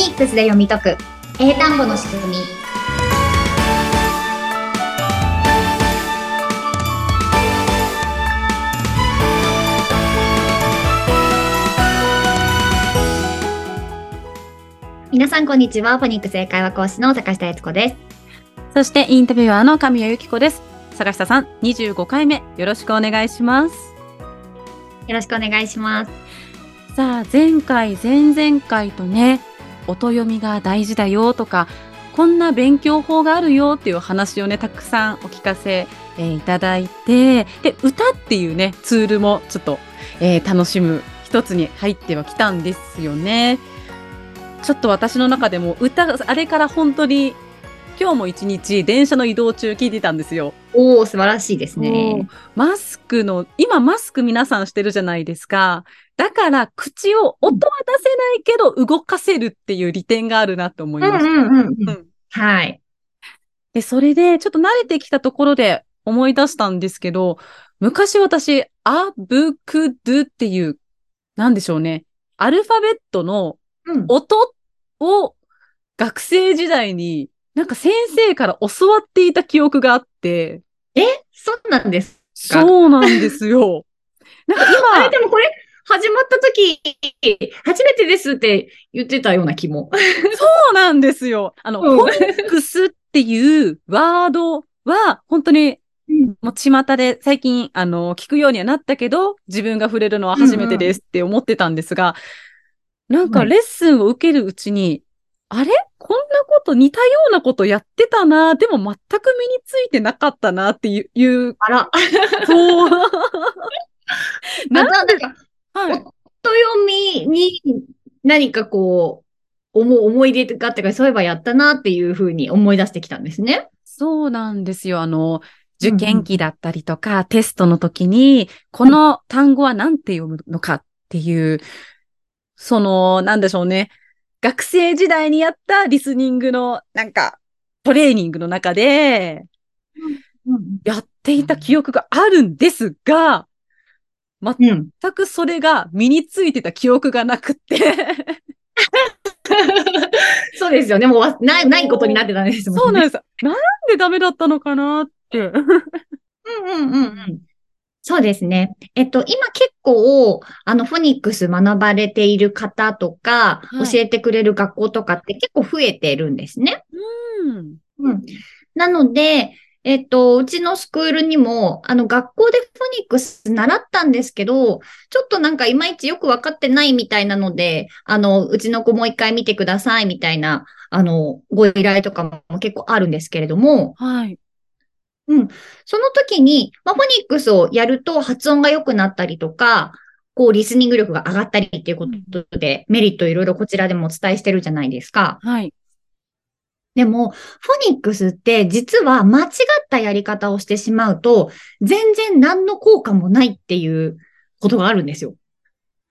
ニックスで読み解く。英単語の仕組み。皆さんこんにちは。フォニックス英会話講師の坂下悦子です。そしてインタビュアーの神谷由紀子です。坂下さん、25回目。よろしくお願いします。よろしくお願いします。さあ、前回、前々回とね、音読みが大事だよとか、こんな勉強法があるよっていう話をね、たくさんお聞かせ、えーいただいて、で、歌っていうね、ツールもちょっと、えー楽しむ一つに入ってはきたんですよね。ちょっと私の中でも歌、あれから本当に今日も一日電車の移動中聞いてたんですよ。おお素晴らしいですねマスクの、今マスク皆さんしてるじゃないですか。だから口を音は出せないけど動かせるっていう利点があるなと思いました。うんうんうんううんんはいで、それでちょっと慣れてきたところで思い出したんですけど、昔私、アブクドゥっていう、なんでしょうね。アルファベットのうん音を学生時代になんか先生から教わっていた記憶があって、え？そうなんですか？そうなんですよ。なんかあれ今、でもこれ始まった時、初めてですって言ってたような気も。そうなんですよ。あの、うん。フォニックスっていうワードは、本当に、もう巷で最近、あの、聞くようにはなったけど、自分が触れるのは初めてですって思ってたんですが、なんかはい。レッスンを受けるうちに、あれ？こんなこと、似たようなことやってたな、でも全く身についてなかったなっていう、あら。そう。な なんなんか、はい。音読みに何かこう、思う思い出があってか、そういえばやったなっていうふうに思い出してきたんですね。そうなんですよ。あの、受験期だったりとか、テストの時に、この単語は何て読むのかっていう、その、なんでしょうね。学生時代にやったリスニングの、なんか、トレーニングの中で、やっていた記憶があるんですが、うん。全くそれが身についてた記憶がなくって、そうですよね。もうわない、ないことになってたんですもんね。そうなんです。なんでダメだったのかなって。うんうんうんうん。そうですね。えっと、今結構、あの、フォニックス学ばれている方とか、はい教えてくれる学校とかって結構増えてるんですね。うん。うん。なので、えっと、うちのスクールにも、あの、学校でフォニックス習ったんですけど、ちょっとなんかいまいちよくわかってないみたいなので、あの、うちの子もう一回見てくださいみたいな、あの、ご依頼とかも結構あるんですけれども、はい。その時に、まあ、フォニックスをやると発音が良くなったりとか、こう、リスニング力が上がったりっていうことで、メリットいろいろこちらでもお伝えしてるじゃないですか。はい。でも、フォニックスって実は間違ったやり方をしてしまうと、全然何の効果もないっていうことがあるんですよ。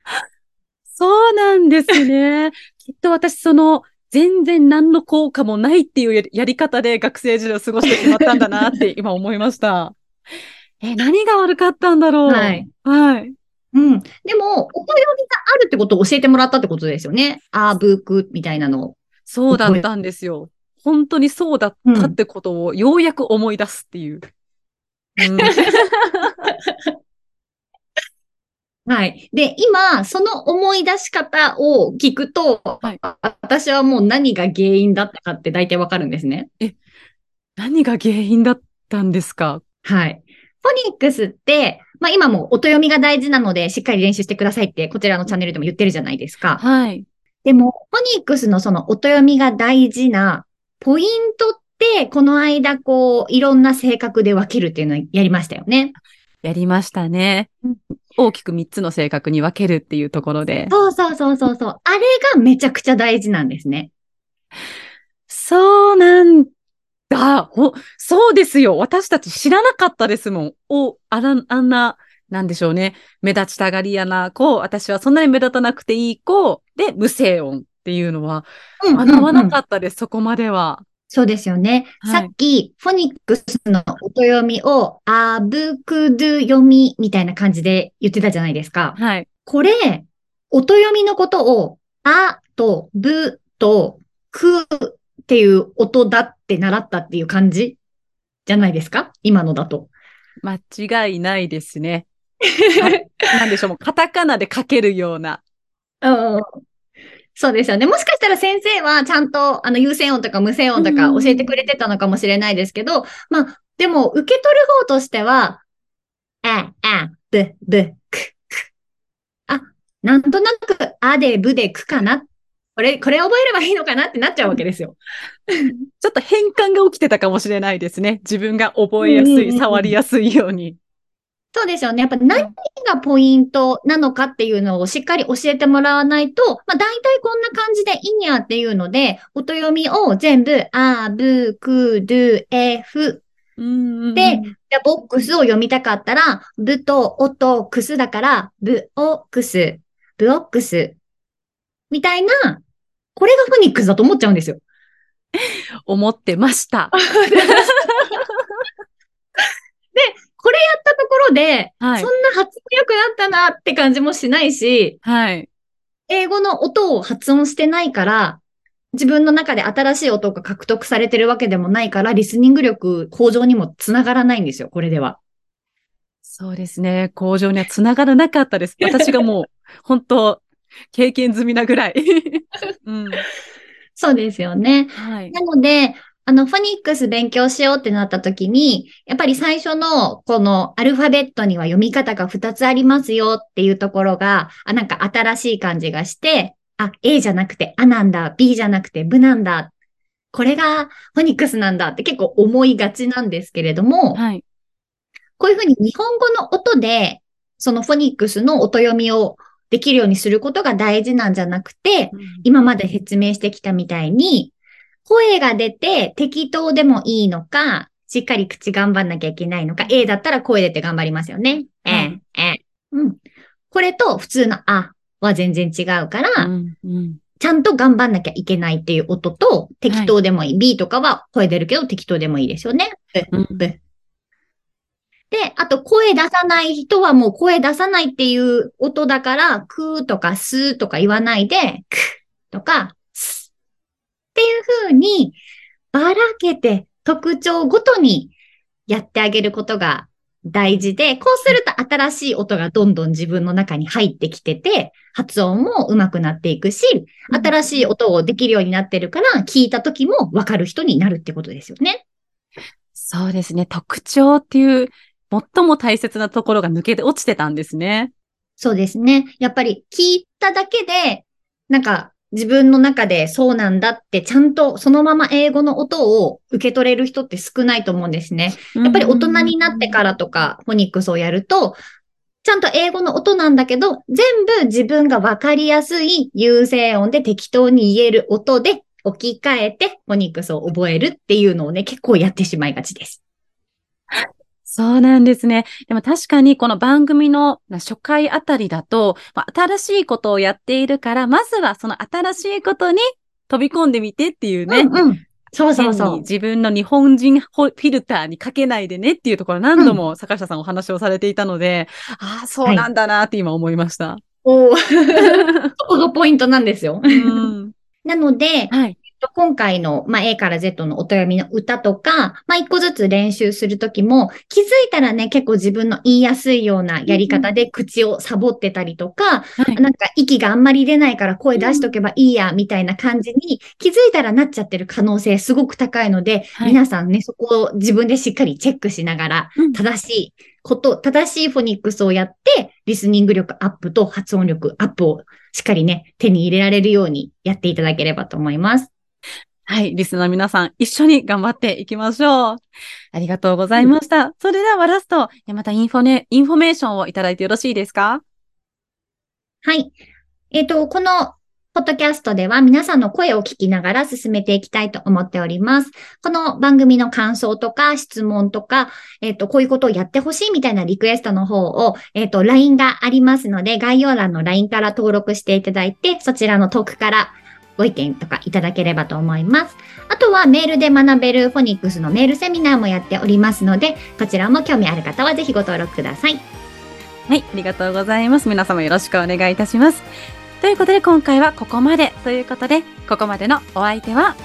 そうなんですね。きっと私、その、全然何の効果もないっていうやり方で学生時代を過ごしてしまったんだなって今思いました。え、何が悪かったんだろう？はい。はい。うん。でも、音読みがあるってことを教えてもらったってことですよね。アーブークみたいなのを。そうだったんですよ。本当にそうだったってことをようやく思い出すっていう。うん はい。で、今、その思い出し方を聞くと、はいあ私はもう何が原因だったかって大体わかるんですね。何が原因だったんですか？はい。フォニックスって、まあ今も音読みが大事なので、しっかり練習してくださいって、こちらのチャンネルでも言ってるじゃないですか。はい。でも、フォニックスのその音読みが大事なポイントって、この間、こう、いろんな性格で分けるっていうのをやりましたよね。やりましたね。大きく3つの性格に分けるっていうところで。そうそうそうそうそう。あれがめちゃくちゃ大事なんですね。そうなんだ。ほ、そうですよ。私たち知らなかったですもん。お、あら、あんな、なんでしょうね。目立ちたがり屋な子、私はそんなに目立たなくていい子、で、無声音っていうのは、うん学ばなうんうんかったです、そこまでは。そうですよね。はいさっき、フォニックスの音読みを、あぶくど読みみたいな感じで言ってたじゃないですか。はい。これ、音読みのことを、あとぶと、くっていう音だって習ったっていう感じじゃないですか？今のだと。間違いないですね。なんでしょう、もうカタカナで書けるような。うん。そうですよね。もしかしたら先生はちゃんとあの優先音とか無線音とか教えてくれてたのかもしれないですけど、まあ、でも受け取る方としては、あ、あ、ぶ、ぶ、く、く。あ、なんとなく、あで、ぶで、くかな。これ、これ覚えればいいのかなってなっちゃうわけですよ。ちょっと変換が起きてたかもしれないですね。自分が覚えやすい、うんうんうん触りやすいように。そうですよね。やっぱ何がポイントなのかっていうのをしっかり教えてもらわないと、まあ大体こんな感じでいいんやっていうので、音読みを全部、あ、ぶ、く、る、え、ふ。うんでじゃあボックスを読みたかったら、ぶとおとくすだから、ブオックス、ブオックス。みたいな、これがフォニックスだと思っちゃうんですよ。思ってました。これやったところで、はいそんな発音良くなったなって感じもしないし、はい。英語の音を発音してないから、自分の中で新しい音が獲得されてるわけでもないから、リスニング力向上にもつながらないんですよ、これでは。そうですね。工場にはつながらなかったです。私がもう、本当経験済みなぐらい。うん。そうですよね。はい。なので、あの、フォニックス勉強しようってなった時に、やっぱり最初のこのアルファベットには読み方が2つありますよっていうところが、あ、なんか新しい感じがして、あ、A じゃなくてあなんだ、B じゃなくてブなんだ。これがフォニックスなんだって結構思いがちなんですけれども、はい。こういうふうに日本語の音で、そのフォニックスの音読みをできるようにすることが大事なんじゃなくて、今まで説明してきたみたいに、声が出て適当でもいいのか、しっかり口頑張んなきゃいけないのか、A だったら声出て頑張りますよね。えはいえ、ええ。うん。これと普通のあは全然違うから、うんうんちゃんと頑張んなきゃいけないっていう音と、適当でもいい。B とかは声出るけど適当でもいいですよね。うんブで、あと声出さない人はもう声出さないっていう音だから、くーとかすーとか言わないで、くとか、すっていう風にばらけて特徴ごとにやってあげることが大事で、こうすると新しい音がどんどん自分の中に入ってきてて、発音も上手くなっていくし、新しい音をできるようになってるから、聞いた時もわかる人になるってことですよね。そうですね。特徴っていう、最も大切なところが抜けて落ちてたんですね。そうですね。やっぱり聞いただけで、なんか自分の中でそうなんだってちゃんとそのまま英語の音を受け取れる人って少ないと思うんですね。やっぱり大人になってからとかフォニックスをやると、ちゃんと英語の音なんだけど、全部自分がわかりやすい優勢音で適当に言える音で置き換えてフォニックスを覚えるっていうのをね、結構やってしまいがちです。そうなんですね。でも確かにこの番組の初回あたりだと、まあ新しいことをやっているから、まずはその新しいことに飛び込んでみてっていうね。うんうん。そうそうそう。自分の日本人フィルターにかけないでねっていうところ何度も坂下さんお話をされていたので、ああ、そうなんだなって今思いました。おー そこがポイントなんですよ。うん なので、はい。今回の、まあ、A から Z の音読みの歌とか、まあ、一個ずつ練習するときも、気づいたらね、結構自分の言いやすいようなやり方で口をサボってたりとか、はい。なんか息があんまり出ないから声出しとけばいいや、みたいな感じに気づいたらなっちゃってる可能性すごく高いので、はい皆さんね、そこを自分でしっかりチェックしながら、うん正しいこと、正しいフォニックスをやって、リスニング力アップと発音力アップをしっかりね、手に入れられるようにやっていただければと思います。はい。リスナーの皆さん、一緒に頑張っていきましょう。ありがとうございました。それではラスト、またインフォネ、インフォメーションをいただいてよろしいですか？はい。えっ、と、このポッドキャストでは皆さんの声を聞きながら進めていきたいと思っております。この番組の感想とか質問とか、えっ、と、こういうことをやってほしいみたいなリクエストの方を、えっ、と、LINE がありますので、概要欄の LINE から登録していただいて、そちらのトークからご意見とかいただければと思います。あとはメールで学べるフォニックスのメールセミナーもやっておりますので、こちらも興味ある方はぜひご登録ください。はい、ありがとうございます。皆様よろしくお願いいたします。ということで今回はここまでということで、ここまでのお相手は、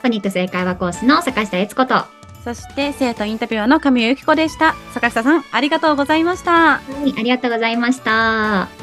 フォニックス英会話ースの坂下悦子と、そして生徒インタビュアーの神谷由紀子でした。坂下さん、ありがとうございました。はい、ありがとうございました。